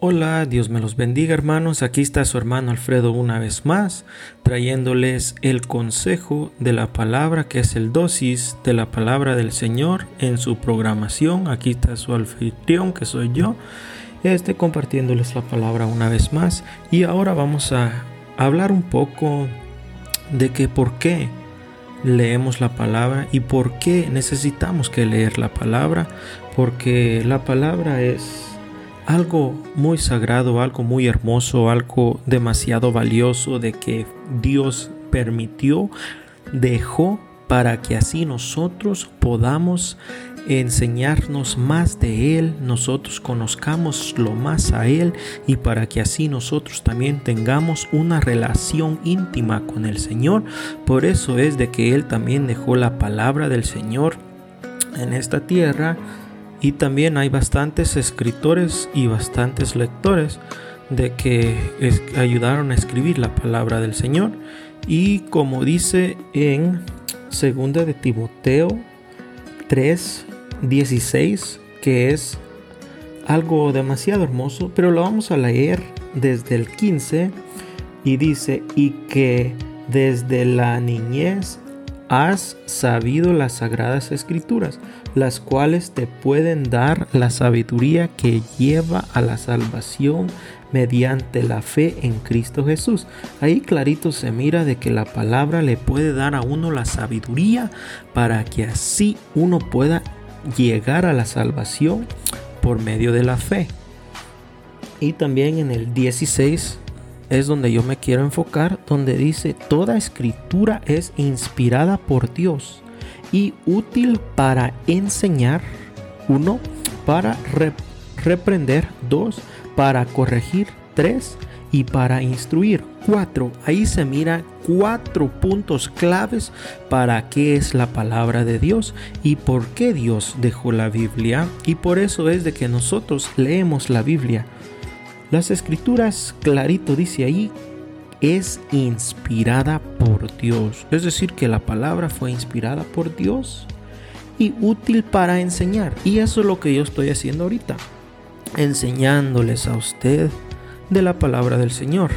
Hola, Dios me los bendiga hermanos, aquí está su hermano Alfredo una vez más, trayéndoles el consejo de la palabra que es el dosis de la palabra del Señor en su programación. Aquí está su anfitrión que soy yo, este compartiéndoles la palabra una vez más y ahora vamos a hablar un poco de que por qué leemos la palabra y por qué necesitamos que leer la palabra, porque la palabra es algo muy sagrado, algo muy hermoso, algo demasiado valioso de que Dios permitió, dejó para que así nosotros podamos enseñarnos más de Él, nosotros conozcamos lo más a Él y para que así nosotros también tengamos una relación íntima con el Señor. Por eso es de que Él también dejó la palabra del Señor en esta tierra y también hay bastantes escritores y bastantes lectores de que ayudaron a escribir la palabra del Señor. Y como dice en 2 de Timoteo 3, 16, que es algo demasiado hermoso, pero lo vamos a leer desde el 15 y dice, y que desde la niñez has sabido las sagradas escrituras, las cuales te pueden dar la sabiduría que lleva a la salvación mediante la fe en Cristo Jesús. Ahí clarito se mira de que la palabra le puede dar a uno la sabiduría para que así uno pueda llegar a la salvación por medio de la fe. Y también en el 16 es donde yo me quiero enfocar, donde dice, toda escritura es inspirada por Dios y útil para enseñar, uno, para reprender, dos, para corregir, tres, y para instruir, cuatro. Ahí se mira cuatro puntos claves para qué es la palabra de Dios y por qué Dios dejó la Biblia. Y por eso es de que nosotros leemos la Biblia las escrituras, clarito dice ahí, es inspirada por Dios. Es decir, que la palabra fue inspirada por Dios y útil para enseñar. Y eso es lo que yo estoy haciendo ahorita. Enseñándoles a usted de la palabra del Señor.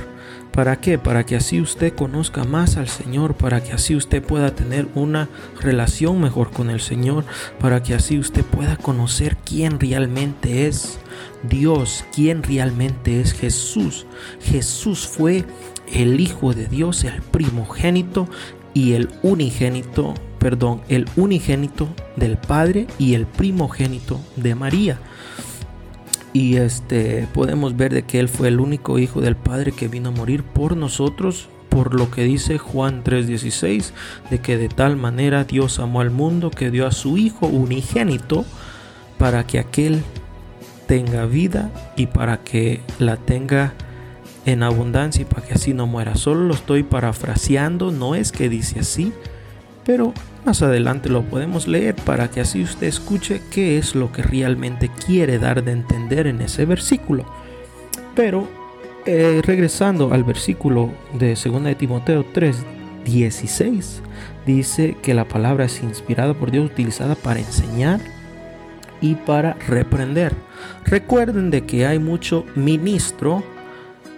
¿Para qué? Para que así usted conozca más al Señor, para que así usted pueda tener una relación mejor con el Señor, para que así usted pueda conocer quién realmente es Dios, quién realmente es Jesús. Jesús fue el Hijo de Dios, el primogénito y el unigénito, perdón, el unigénito del Padre y el primogénito de María y este podemos ver de que él fue el único hijo del Padre que vino a morir por nosotros por lo que dice Juan 3:16 de que de tal manera Dios amó al mundo que dio a su hijo unigénito para que aquel tenga vida y para que la tenga en abundancia y para que así no muera. Solo lo estoy parafraseando, no es que dice así, pero más adelante lo podemos leer para que así usted escuche qué es lo que realmente quiere dar de entender en ese versículo. Pero eh, regresando al versículo de 2 de Timoteo 3, 16, dice que la palabra es inspirada por Dios, utilizada para enseñar y para reprender. Recuerden de que hay mucho ministro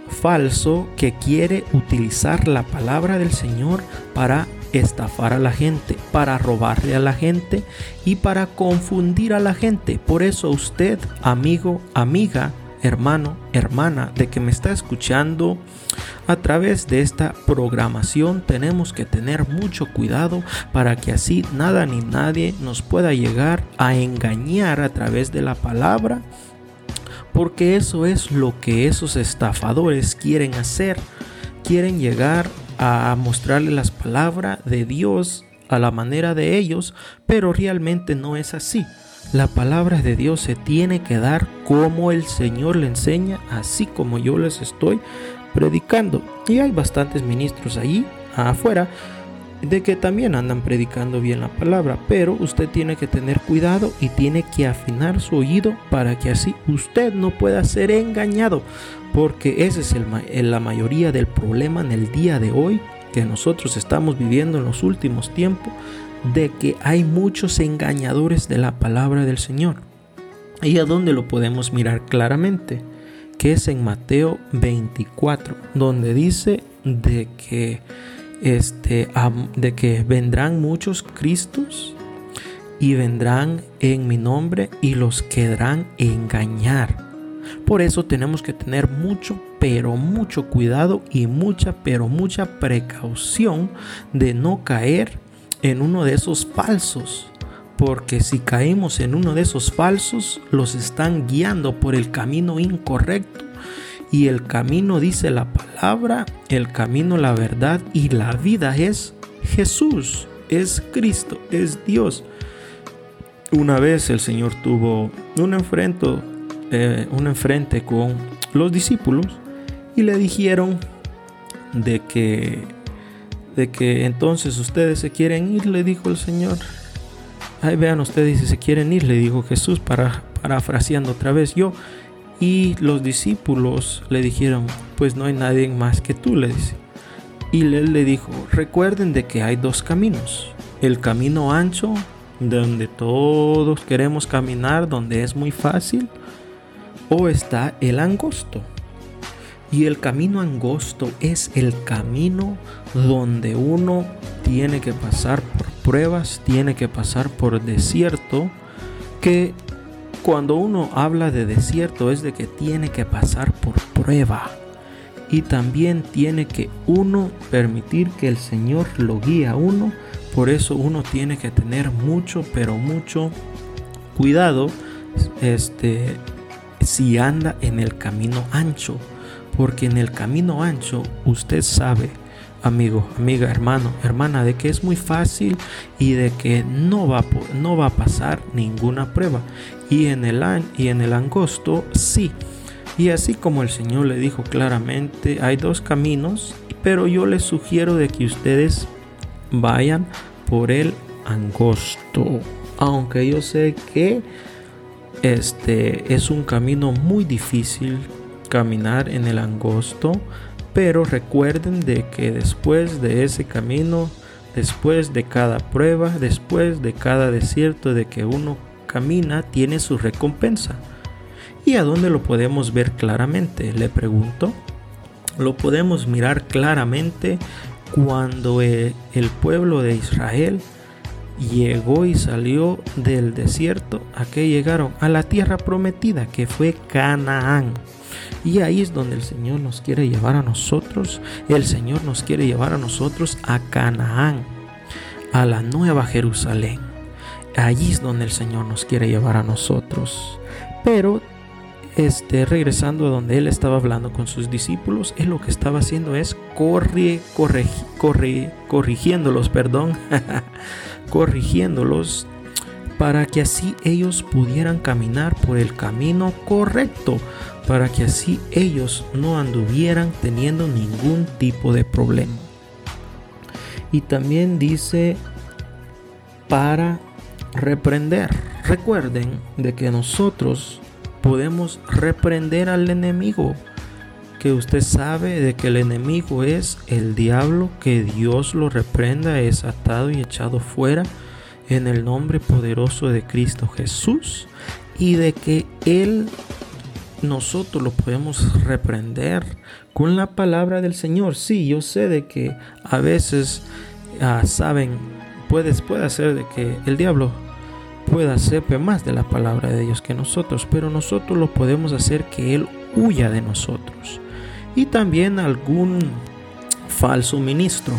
falso que quiere utilizar la palabra del Señor para estafar a la gente, para robarle a la gente y para confundir a la gente. Por eso usted, amigo, amiga, hermano, hermana, de que me está escuchando a través de esta programación, tenemos que tener mucho cuidado para que así nada ni nadie nos pueda llegar a engañar a través de la palabra. Porque eso es lo que esos estafadores quieren hacer. Quieren llegar a mostrarle las palabras de Dios a la manera de ellos, pero realmente no es así. La palabra de Dios se tiene que dar como el Señor le enseña, así como yo les estoy predicando. Y hay bastantes ministros ahí afuera de que también andan predicando bien la palabra, pero usted tiene que tener cuidado y tiene que afinar su oído para que así usted no pueda ser engañado, porque ese es el, la mayoría del problema en el día de hoy que nosotros estamos viviendo en los últimos tiempos, de que hay muchos engañadores de la palabra del Señor. ¿Y a dónde lo podemos mirar claramente? Que es en Mateo 24, donde dice de que este de que vendrán muchos cristos y vendrán en mi nombre y los querrán engañar. Por eso tenemos que tener mucho, pero mucho cuidado y mucha, pero mucha precaución de no caer en uno de esos falsos. Porque si caemos en uno de esos falsos, los están guiando por el camino incorrecto. Y el camino dice la palabra, el camino, la verdad y la vida es Jesús, es Cristo, es Dios. Una vez el Señor tuvo un enfrento, eh, un enfrente con los discípulos y le dijeron de que, de que entonces ustedes se quieren ir, le dijo el Señor. Vean ustedes si se quieren ir, le dijo Jesús, para, parafraseando otra vez yo. Y los discípulos le dijeron, pues no hay nadie más que tú, le dice. Y él le dijo, recuerden de que hay dos caminos. El camino ancho, donde todos queremos caminar, donde es muy fácil. O está el angosto. Y el camino angosto es el camino donde uno tiene que pasar por pruebas, tiene que pasar por desierto, que cuando uno habla de desierto es de que tiene que pasar por prueba. Y también tiene que uno permitir que el Señor lo guíe a uno. Por eso uno tiene que tener mucho, pero mucho cuidado este, si anda en el camino ancho. Porque en el camino ancho usted sabe amigo, amiga, hermano, hermana, de que es muy fácil y de que no va, no va a pasar ninguna prueba. Y en, el, y en el angosto sí. Y así como el Señor le dijo claramente, hay dos caminos, pero yo les sugiero de que ustedes vayan por el angosto. Aunque yo sé que este es un camino muy difícil caminar en el angosto, pero recuerden de que después de ese camino, después de cada prueba, después de cada desierto de que uno camina, tiene su recompensa. ¿Y a dónde lo podemos ver claramente? Le pregunto. Lo podemos mirar claramente cuando el pueblo de Israel llegó y salió del desierto a que llegaron a la tierra prometida que fue Canaán. Y ahí es donde el Señor nos quiere llevar a nosotros. El Señor nos quiere llevar a nosotros a Canaán, a la nueva Jerusalén. Allí es donde el Señor nos quiere llevar a nosotros. Pero este, regresando a donde él estaba hablando con sus discípulos, él lo que estaba haciendo es corre, corre, corre, corrigiéndolos, perdón, corrigiéndolos para que así ellos pudieran caminar por el camino correcto, para que así ellos no anduvieran teniendo ningún tipo de problema. Y también dice para reprender. Recuerden de que nosotros podemos reprender al enemigo. Que usted sabe de que el enemigo es el diablo, que Dios lo reprenda, es atado y echado fuera en el nombre poderoso de Cristo Jesús y de que Él nosotros lo podemos reprender con la palabra del Señor. Sí, yo sé de que a veces ah, saben, puede, ser de que el diablo pueda sepa más de la palabra de Dios que nosotros, pero nosotros lo podemos hacer que Él huya de nosotros. Y también algún falso ministro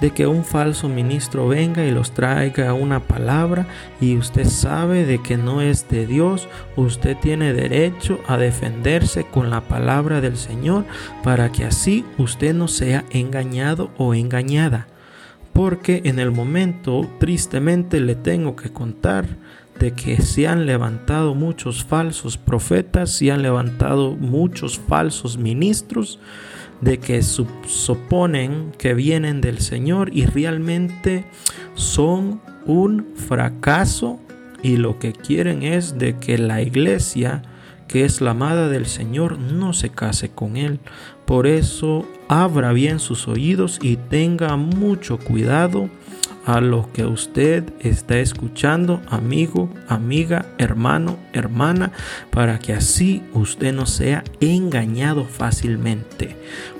de que un falso ministro venga y los traiga una palabra y usted sabe de que no es de Dios, usted tiene derecho a defenderse con la palabra del Señor para que así usted no sea engañado o engañada. Porque en el momento, tristemente, le tengo que contar de que se han levantado muchos falsos profetas, se han levantado muchos falsos ministros, de que suponen que vienen del Señor y realmente son un fracaso y lo que quieren es de que la iglesia que es la amada del Señor no se case con él. Por eso abra bien sus oídos y tenga mucho cuidado a lo que usted está escuchando, amigo, amiga, hermano, hermana, para que así usted no sea engañado fácilmente.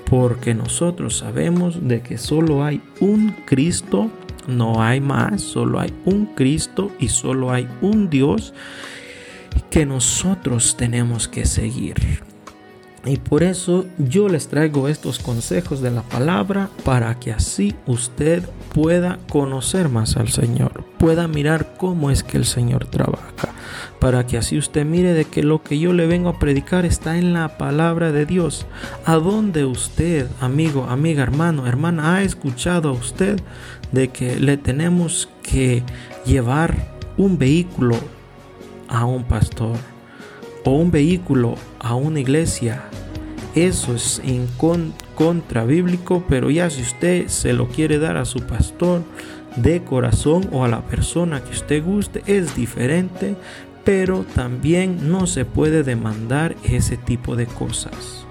Porque nosotros sabemos de que solo hay un Cristo, no hay más, solo hay un Cristo y solo hay un Dios que nosotros tenemos que seguir. Y por eso yo les traigo estos consejos de la palabra para que así usted pueda conocer más al Señor, pueda mirar cómo es que el Señor trabaja, para que así usted mire de que lo que yo le vengo a predicar está en la palabra de Dios. ¿A dónde usted, amigo, amiga, hermano, hermana, ha escuchado a usted de que le tenemos que llevar un vehículo a un pastor? O un vehículo a una iglesia, eso es en contra bíblico, pero ya si usted se lo quiere dar a su pastor de corazón o a la persona que usted guste, es diferente, pero también no se puede demandar ese tipo de cosas.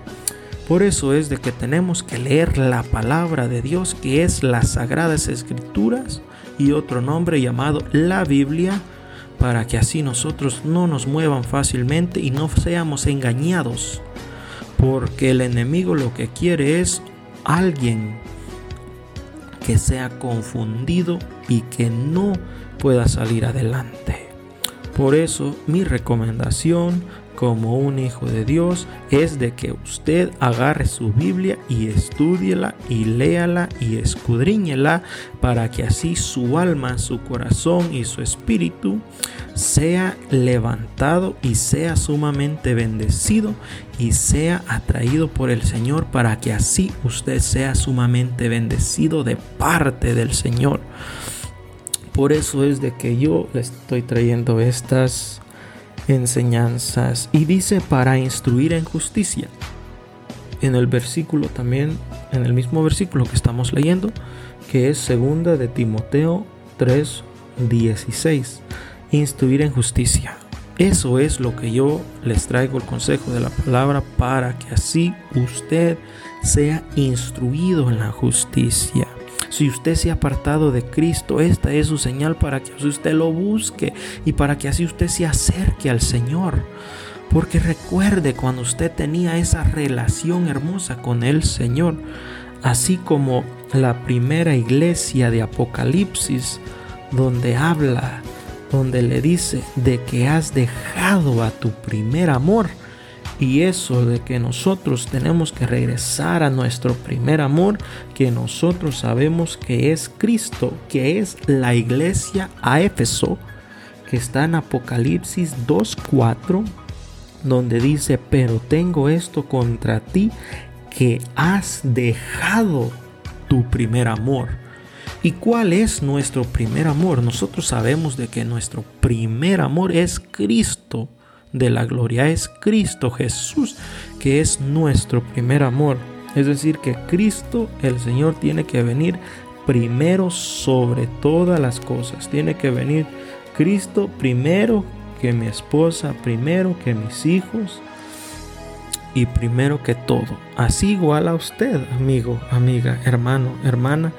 Por eso es de que tenemos que leer la palabra de Dios, que es las sagradas escrituras y otro nombre llamado la Biblia, para que así nosotros no nos muevan fácilmente y no seamos engañados. Porque el enemigo lo que quiere es alguien que sea confundido y que no pueda salir adelante. Por eso mi recomendación como un hijo de Dios es de que usted agarre su Biblia y estudiela y léala y escudriñela para que así su alma, su corazón y su espíritu sea levantado y sea sumamente bendecido y sea atraído por el Señor para que así usted sea sumamente bendecido de parte del Señor. Por eso es de que yo le estoy trayendo estas enseñanzas y dice para instruir en justicia. En el versículo también, en el mismo versículo que estamos leyendo, que es segunda de Timoteo 3:16, instruir en justicia. Eso es lo que yo les traigo el consejo de la palabra para que así usted sea instruido en la justicia. Si usted se ha apartado de Cristo, esta es su señal para que usted lo busque y para que así usted se acerque al Señor. Porque recuerde cuando usted tenía esa relación hermosa con el Señor, así como la primera iglesia de Apocalipsis, donde habla, donde le dice de que has dejado a tu primer amor. Y eso de que nosotros tenemos que regresar a nuestro primer amor, que nosotros sabemos que es Cristo, que es la iglesia a Éfeso, que está en Apocalipsis 2.4, donde dice, pero tengo esto contra ti, que has dejado tu primer amor. ¿Y cuál es nuestro primer amor? Nosotros sabemos de que nuestro primer amor es Cristo de la gloria es Cristo Jesús, que es nuestro primer amor. Es decir, que Cristo, el Señor, tiene que venir primero sobre todas las cosas. Tiene que venir Cristo primero que mi esposa, primero que mis hijos y primero que todo. Así igual a usted, amigo, amiga, hermano, hermana.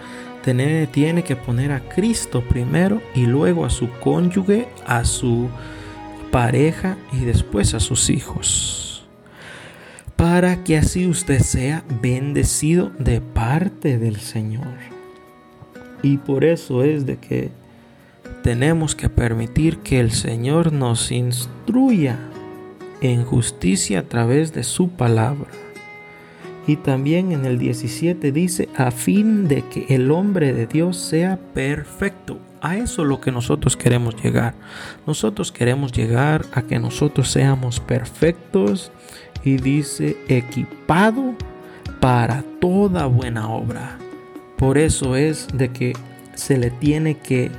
Tiene, tiene que poner a Cristo primero y luego a su cónyuge, a su pareja y después a sus hijos. Para que así usted sea bendecido de parte del Señor. Y por eso es de que tenemos que permitir que el Señor nos instruya en justicia a través de su palabra. Y también en el 17 dice, a fin de que el hombre de Dios sea perfecto, a eso es lo que nosotros queremos llegar. Nosotros queremos llegar a que nosotros seamos perfectos y dice equipado para toda buena obra. Por eso es de que se le tiene que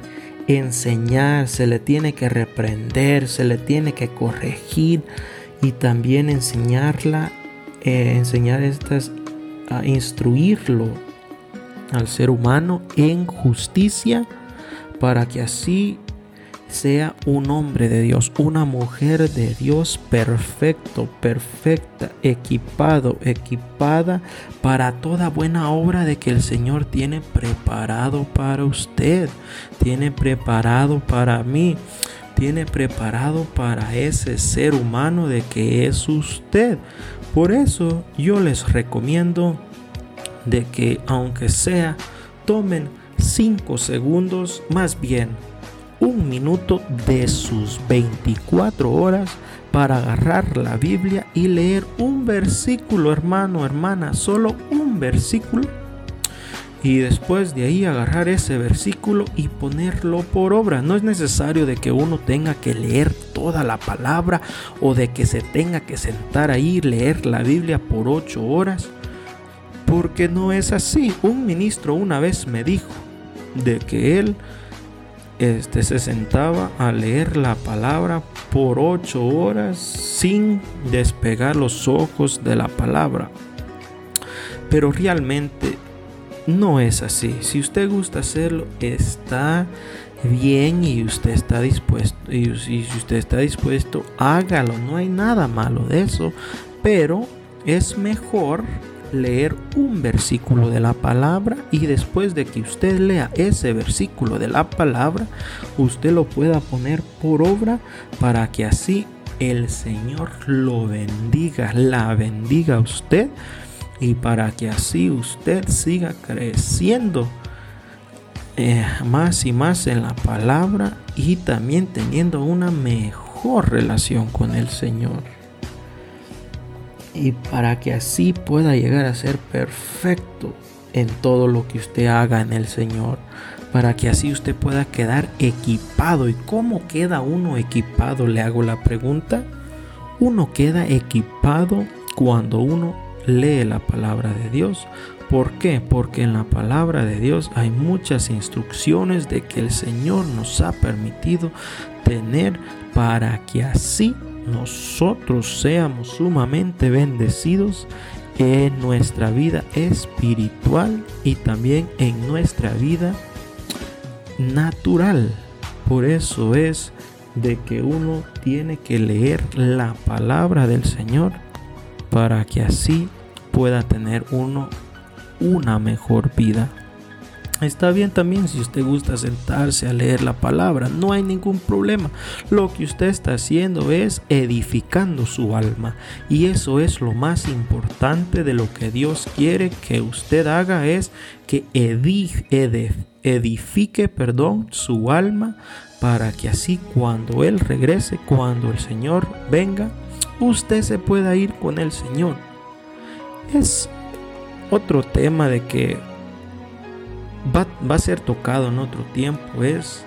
enseñar, se le tiene que reprender, se le tiene que corregir y también enseñarla, eh, enseñar estas, a instruirlo al ser humano en justicia para que así sea un hombre de Dios, una mujer de Dios perfecto, perfecta, equipado, equipada para toda buena obra de que el Señor tiene preparado para usted, tiene preparado para mí, tiene preparado para ese ser humano de que es usted. Por eso yo les recomiendo de que aunque sea, tomen 5 segundos, más bien un minuto de sus 24 horas para agarrar la Biblia y leer un versículo, hermano, hermana, solo un versículo. Y después de ahí agarrar ese versículo y ponerlo por obra. No es necesario de que uno tenga que leer toda la palabra o de que se tenga que sentar ahí y leer la Biblia por ocho horas. Porque no es así. Un ministro una vez me dijo de que él este, se sentaba a leer la palabra por ocho horas sin despegar los ojos de la palabra. Pero realmente no es así. Si usted gusta hacerlo, está bien y usted está dispuesto. Y si usted está dispuesto, hágalo. No hay nada malo de eso. Pero es mejor leer un versículo de la palabra y después de que usted lea ese versículo de la palabra, usted lo pueda poner por obra para que así el Señor lo bendiga, la bendiga a usted y para que así usted siga creciendo eh, más y más en la palabra y también teniendo una mejor relación con el Señor y para que así pueda llegar a ser perfecto en todo lo que usted haga en el Señor, para que así usted pueda quedar equipado. ¿Y cómo queda uno equipado? Le hago la pregunta. Uno queda equipado cuando uno lee la palabra de Dios. ¿Por qué? Porque en la palabra de Dios hay muchas instrucciones de que el Señor nos ha permitido tener para que así nosotros seamos sumamente bendecidos en nuestra vida espiritual y también en nuestra vida natural. Por eso es de que uno tiene que leer la palabra del Señor para que así pueda tener uno una mejor vida. Está bien también si usted gusta sentarse a leer la palabra, no hay ningún problema. Lo que usted está haciendo es edificando su alma y eso es lo más importante de lo que Dios quiere que usted haga es que edifique, perdón, su alma para que así cuando él regrese, cuando el Señor venga, usted se pueda ir con el Señor. Es otro tema de que va, a ser tocado en otro tiempo es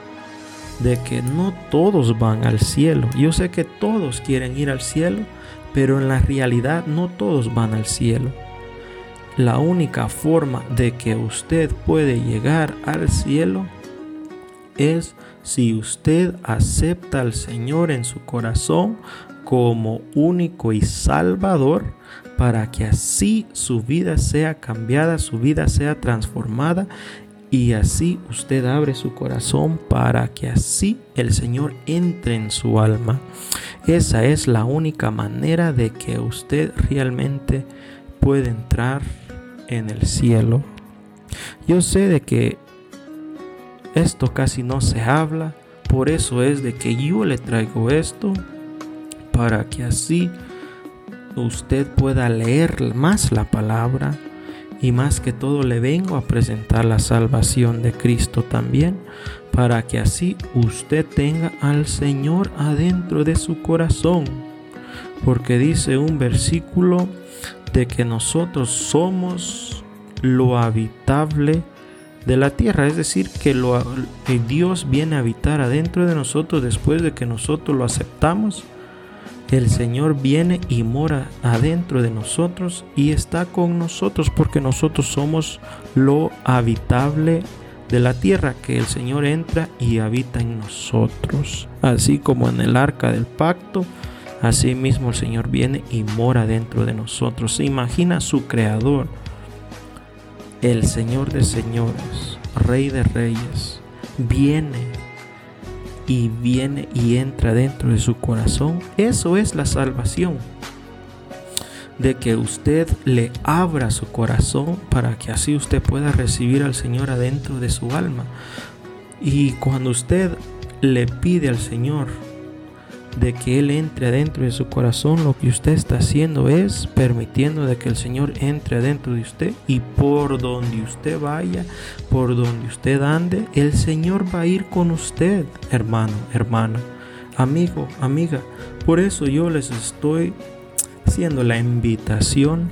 de que no todos van al cielo. Yo sé que todos quieren ir al cielo, pero en la realidad no todos van al cielo. La única forma de que usted puede llegar al cielo es si usted acepta al Señor en su corazón como único y salvador para que así su vida sea cambiada, su vida sea transformada y así usted abre su corazón para que así el Señor entre en su alma. Esa es la única manera de que usted realmente puede entrar en el cielo. Yo sé de que esto casi no se habla, por eso es de que yo le traigo esto para que así usted pueda leer más la palabra y más que todo le vengo a presentar la salvación de Cristo también para que así usted tenga al Señor adentro de su corazón. Porque dice un versículo de que nosotros somos lo habitable de la tierra, es decir, que, lo, que Dios viene a habitar adentro de nosotros después de que nosotros lo aceptamos el Señor viene y mora adentro de nosotros y está con nosotros porque nosotros somos lo habitable de la tierra que el Señor entra y habita en nosotros. Así como en el arca del pacto, así mismo el Señor viene y mora dentro de nosotros. Imagina su creador, el Señor de señores, Rey de reyes, viene y viene y entra dentro de su corazón. Eso es la salvación. De que usted le abra su corazón para que así usted pueda recibir al Señor adentro de su alma. Y cuando usted le pide al Señor de que Él entre adentro de su corazón, lo que usted está haciendo es permitiendo de que el Señor entre adentro de usted y por donde usted vaya, por donde usted ande, el Señor va a ir con usted, hermano, hermana, amigo, amiga. Por eso yo les estoy haciendo la invitación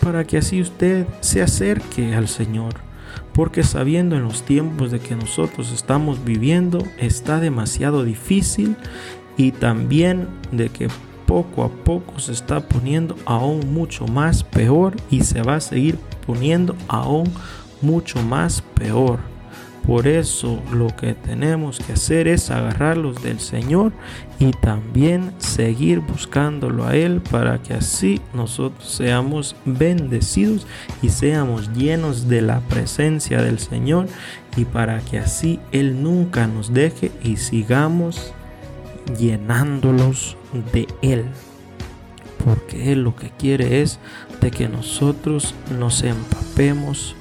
para que así usted se acerque al Señor. Porque sabiendo en los tiempos de que nosotros estamos viviendo, está demasiado difícil y también de que poco a poco se está poniendo aún mucho más peor y se va a seguir poniendo aún mucho más peor. Por eso lo que tenemos que hacer es agarrarlos del Señor y también seguir buscándolo a Él para que así nosotros seamos bendecidos y seamos llenos de la presencia del Señor y para que así Él nunca nos deje y sigamos llenándolos de Él. Porque Él lo que quiere es de que nosotros nos empapemos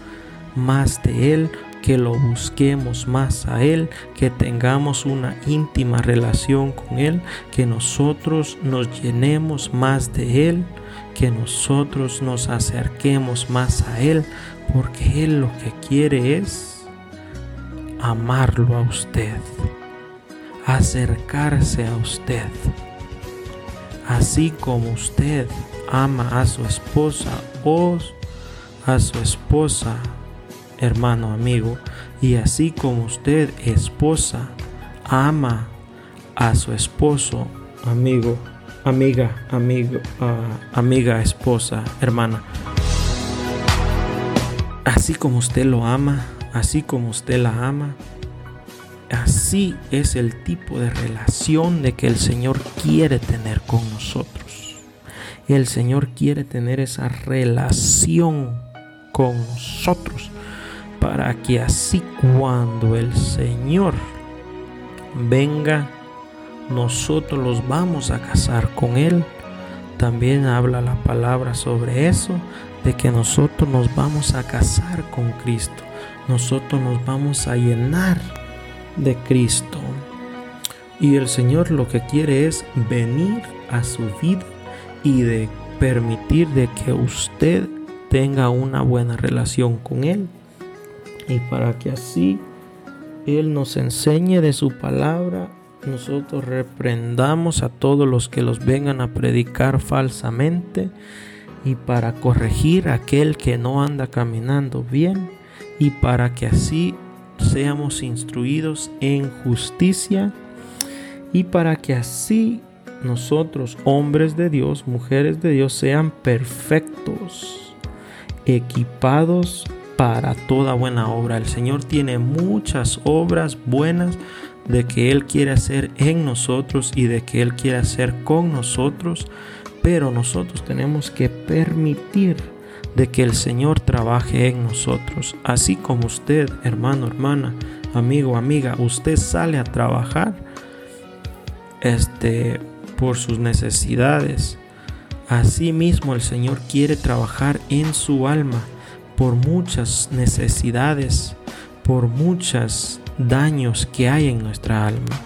más de Él, que lo busquemos más a Él, que tengamos una íntima relación con Él, que nosotros nos llenemos más de Él, que nosotros nos acerquemos más a Él, porque Él lo que quiere es amarlo a usted acercarse a usted. Así como usted ama a su esposa o a su esposa, hermano amigo, y así como usted, esposa, ama a su esposo, amigo, amiga, amigo, uh, amiga, esposa, hermana. Así como usted lo ama, así como usted la ama, Así es el tipo de relación de que el Señor quiere tener con nosotros. El Señor quiere tener esa relación con nosotros para que así cuando el Señor venga, nosotros los vamos a casar con Él. También habla la palabra sobre eso, de que nosotros nos vamos a casar con Cristo. Nosotros nos vamos a llenar de Cristo. Y el Señor lo que quiere es venir a su vida y de permitir de que usted tenga una buena relación con Él. Y para que así Él nos enseñe de su palabra, nosotros reprendamos a todos los que los vengan a predicar falsamente y para corregir a aquel que no anda caminando bien y para que así seamos instruidos en justicia y para que así nosotros, hombres de Dios, mujeres de Dios, sean perfectos, equipados para toda buena obra. El Señor tiene muchas obras buenas de que Él quiere hacer en nosotros y de que Él quiere hacer con nosotros, pero nosotros tenemos que permitir de que el Señor trabaje en nosotros. Así como usted, hermano, hermana, amigo, amiga, usted sale a trabajar este por sus necesidades. Así mismo el Señor quiere trabajar en su alma por muchas necesidades, por muchos daños que hay en nuestra alma,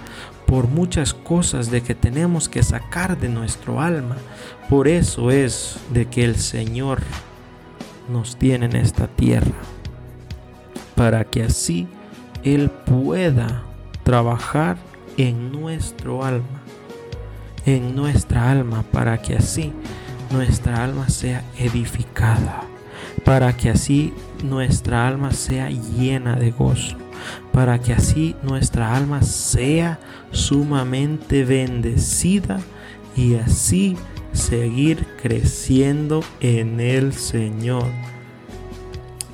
por muchas cosas de que tenemos que sacar de nuestro alma. Por eso es de que el Señor nos tiene en esta tierra, para que así Él pueda trabajar en nuestro alma, en nuestra alma, para que así nuestra alma sea edificada, para que así nuestra alma sea llena de gozo, para que así nuestra alma sea sumamente bendecida y así seguir creciendo en el Señor.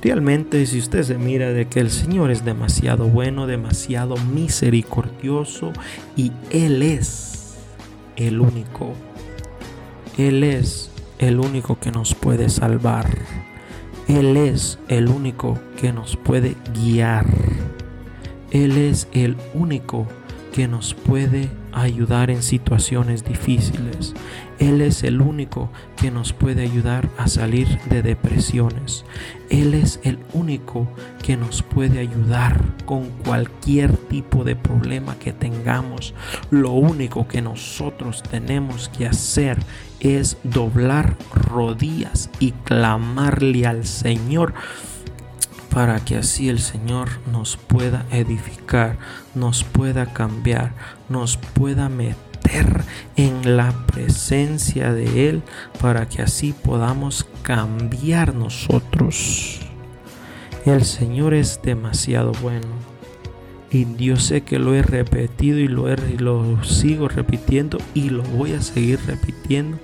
Realmente si usted se mira de que el Señor es demasiado bueno, demasiado misericordioso y Él es el único. Él es el único que nos puede salvar. Él es el único que nos puede guiar. Él es el único que nos puede ayudar en situaciones difíciles. Él es el único que nos puede ayudar a salir de depresiones. Él es el único que nos puede ayudar con cualquier tipo de problema que tengamos. Lo único que nosotros tenemos que hacer es doblar rodillas y clamarle al Señor para que así el Señor nos pueda edificar, nos pueda cambiar, nos pueda meter en la presencia de Él, para que así podamos cambiar nosotros. El Señor es demasiado bueno. Y yo sé que lo he repetido y lo, lo sigo repitiendo y lo voy a seguir repitiendo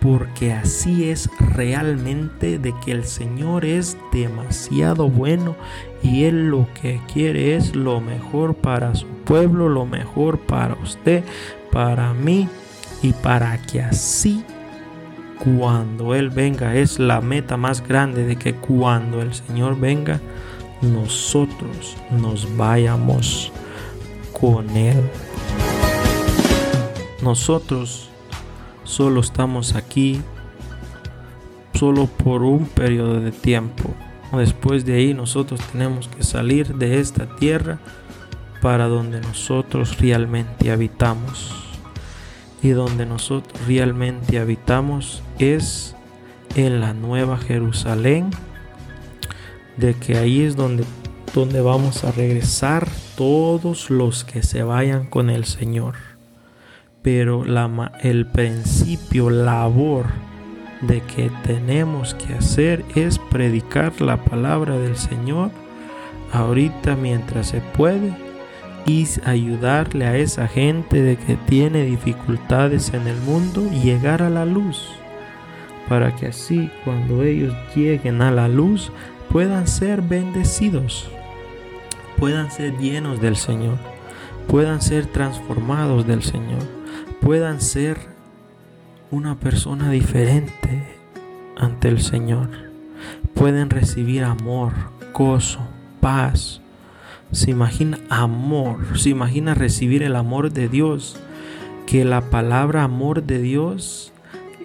porque así es realmente de que el Señor es demasiado bueno y Él lo que quiere es lo mejor para su pueblo, lo mejor para usted, para mí y para que así cuando Él venga es la meta más grande de que cuando el Señor venga nosotros nos vayamos con Él. Nosotros solo estamos aquí solo por un periodo de tiempo. Después de ahí nosotros tenemos que salir de esta tierra para donde nosotros realmente habitamos. Y donde nosotros realmente habitamos es en la nueva Jerusalén, de que ahí es donde, donde vamos a regresar todos los que se vayan con el Señor pero el principio, labor de que tenemos que hacer es predicar la palabra del Señor ahorita mientras se puede y ayudarle a esa gente de que tiene dificultades en el mundo llegar a la luz para que así cuando ellos lleguen a la luz puedan ser bendecidos, puedan ser llenos del Señor, puedan ser transformados del Señor puedan ser una persona diferente ante el Señor. Pueden recibir amor, gozo, paz. Se imagina amor, se imagina recibir el amor de Dios. Que la palabra amor de Dios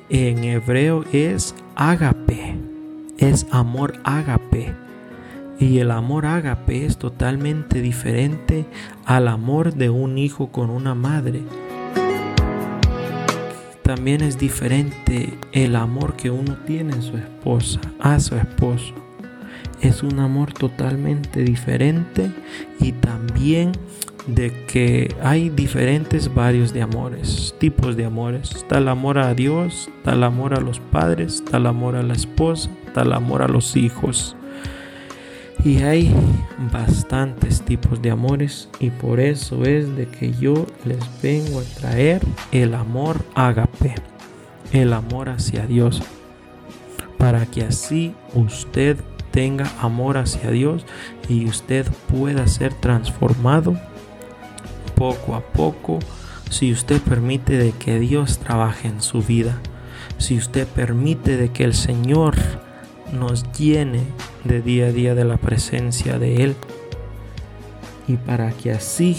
en hebreo es ágape, es amor ágape. Y el amor ágape es totalmente diferente al amor de un hijo con una madre también es diferente el amor que uno tiene en su esposa, a su esposo. Es un amor totalmente diferente y también de que hay diferentes varios de amores, tipos de amores. Está el amor a Dios, está el amor a los padres, está el amor a la esposa, está el amor a los hijos. Y hay bastantes tipos de amores y por eso es de que yo les vengo a traer el amor ágape, el amor hacia Dios, para que así usted tenga amor hacia Dios y usted pueda ser transformado poco a poco si usted permite de que Dios trabaje en su vida, si usted permite de que el Señor nos llene de día a día de la presencia de Él y para que así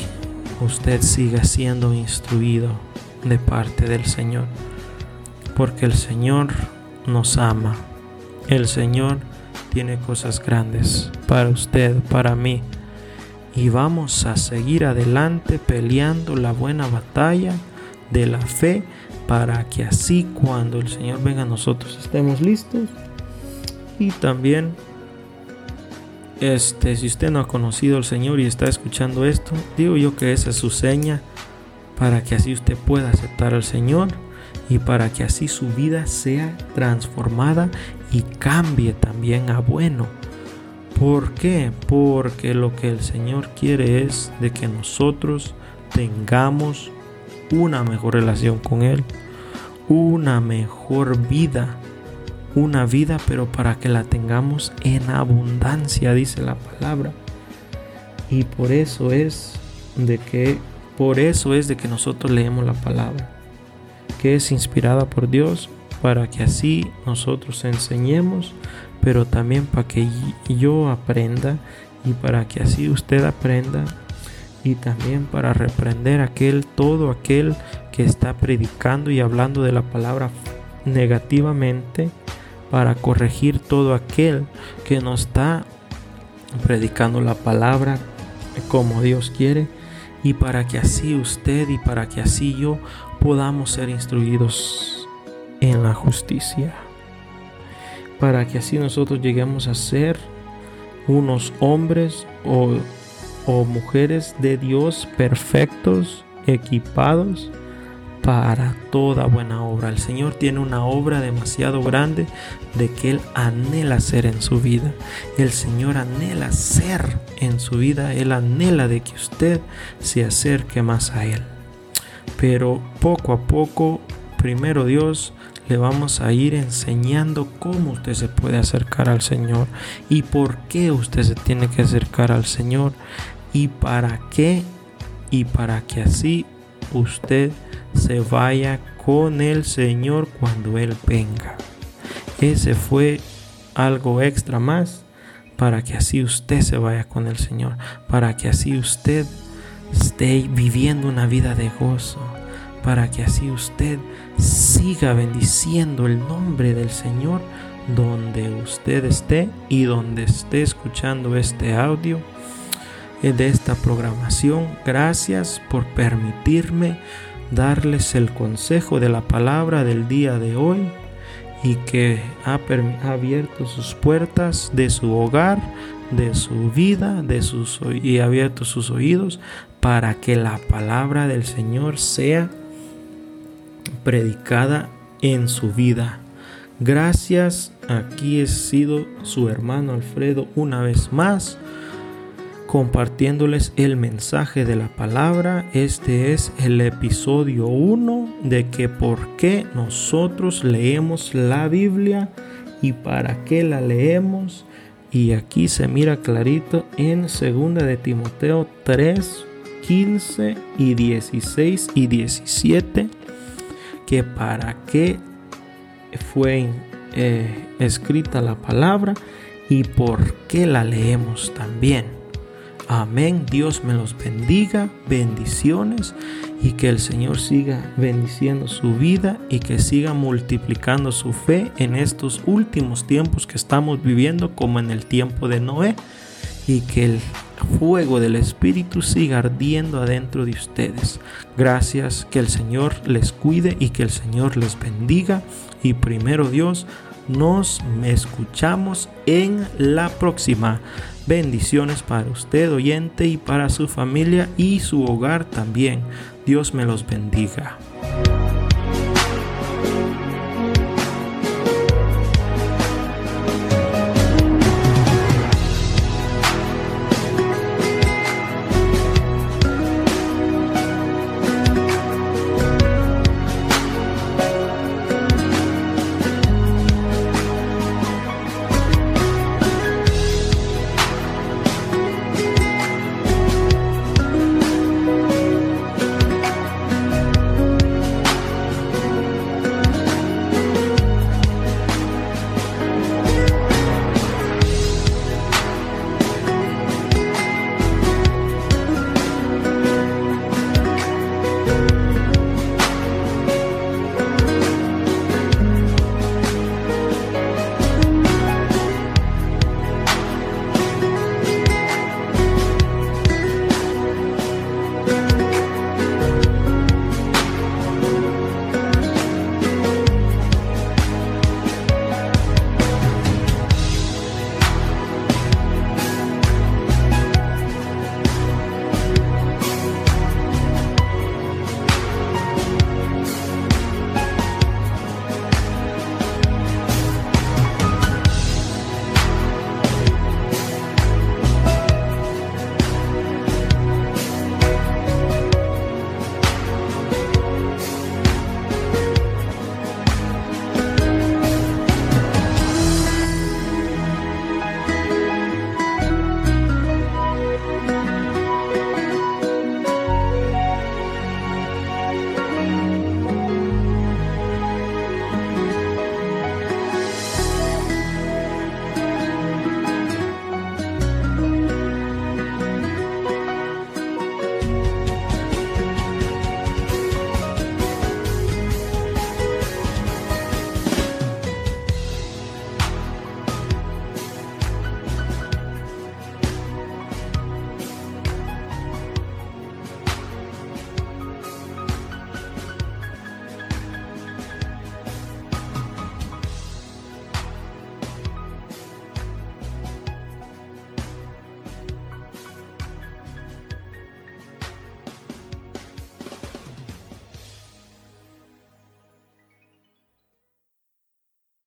usted siga siendo instruido de parte del Señor. Porque el Señor nos ama. El Señor tiene cosas grandes para usted, para mí. Y vamos a seguir adelante peleando la buena batalla de la fe para que así cuando el Señor venga a nosotros estemos listos y también, este, si usted no ha conocido al Señor y está escuchando esto, digo yo que esa es su seña para que así usted pueda aceptar al Señor y para que así su vida sea transformada y cambie también a bueno. ¿Por qué? Porque lo que el Señor quiere es de que nosotros tengamos una mejor relación con Él, una mejor vida una vida, pero para que la tengamos en abundancia, dice la palabra. Y por eso es de que por eso es de que nosotros leemos la palabra, que es inspirada por Dios para que así nosotros enseñemos, pero también para que yo aprenda y para que así usted aprenda y también para reprender aquel todo aquel que está predicando y hablando de la palabra negativamente para corregir todo aquel que no está predicando la palabra como Dios quiere y para que así usted y para que así yo podamos ser instruidos en la justicia. Para que así nosotros lleguemos a ser unos hombres o, o mujeres de Dios perfectos, equipados para toda buena obra. El Señor tiene una obra demasiado grande de que Él anhela ser en su vida. El Señor anhela ser en su vida. Él anhela de que usted se acerque más a Él. Pero poco a poco, primero Dios, le vamos a ir enseñando cómo usted se puede acercar al Señor y por qué usted se tiene que acercar al Señor y para qué y para que así usted se vaya con el Señor cuando Él venga. Ese fue algo extra más para que así usted se vaya con el Señor, para que así usted esté viviendo una vida de gozo, para que así usted siga bendiciendo el nombre del Señor donde usted esté y donde esté escuchando este audio de esta programación. Gracias por permitirme darles el consejo de la palabra del día de hoy y que ha, abierto sus puertas de su hogar, de su vida, de sus y ha abierto sus oídos para que la palabra del Señor sea predicada en su vida. Gracias, aquí he sido su hermano Alfredo una vez más compartiéndoles el mensaje de la palabra. Este es el episodio 1 de que por qué nosotros leemos la Biblia y para qué la leemos. Y aquí se mira clarito en 2 de Timoteo 3, 15 y 16 y 17 que para qué fue eh, escrita la palabra y por qué la leemos también. Amén. Dios me los bendiga. Bendiciones. Y que el Señor siga bendiciendo su vida y que siga multiplicando su fe en estos últimos tiempos que estamos viviendo como en el tiempo de Noé. Y que el fuego del Espíritu siga ardiendo adentro de ustedes. Gracias, que el Señor les cuide y que el Señor les bendiga. Y primero Dios, nos escuchamos en la próxima. Bendiciones para usted, oyente, y para su familia y su hogar también. Dios me los bendiga.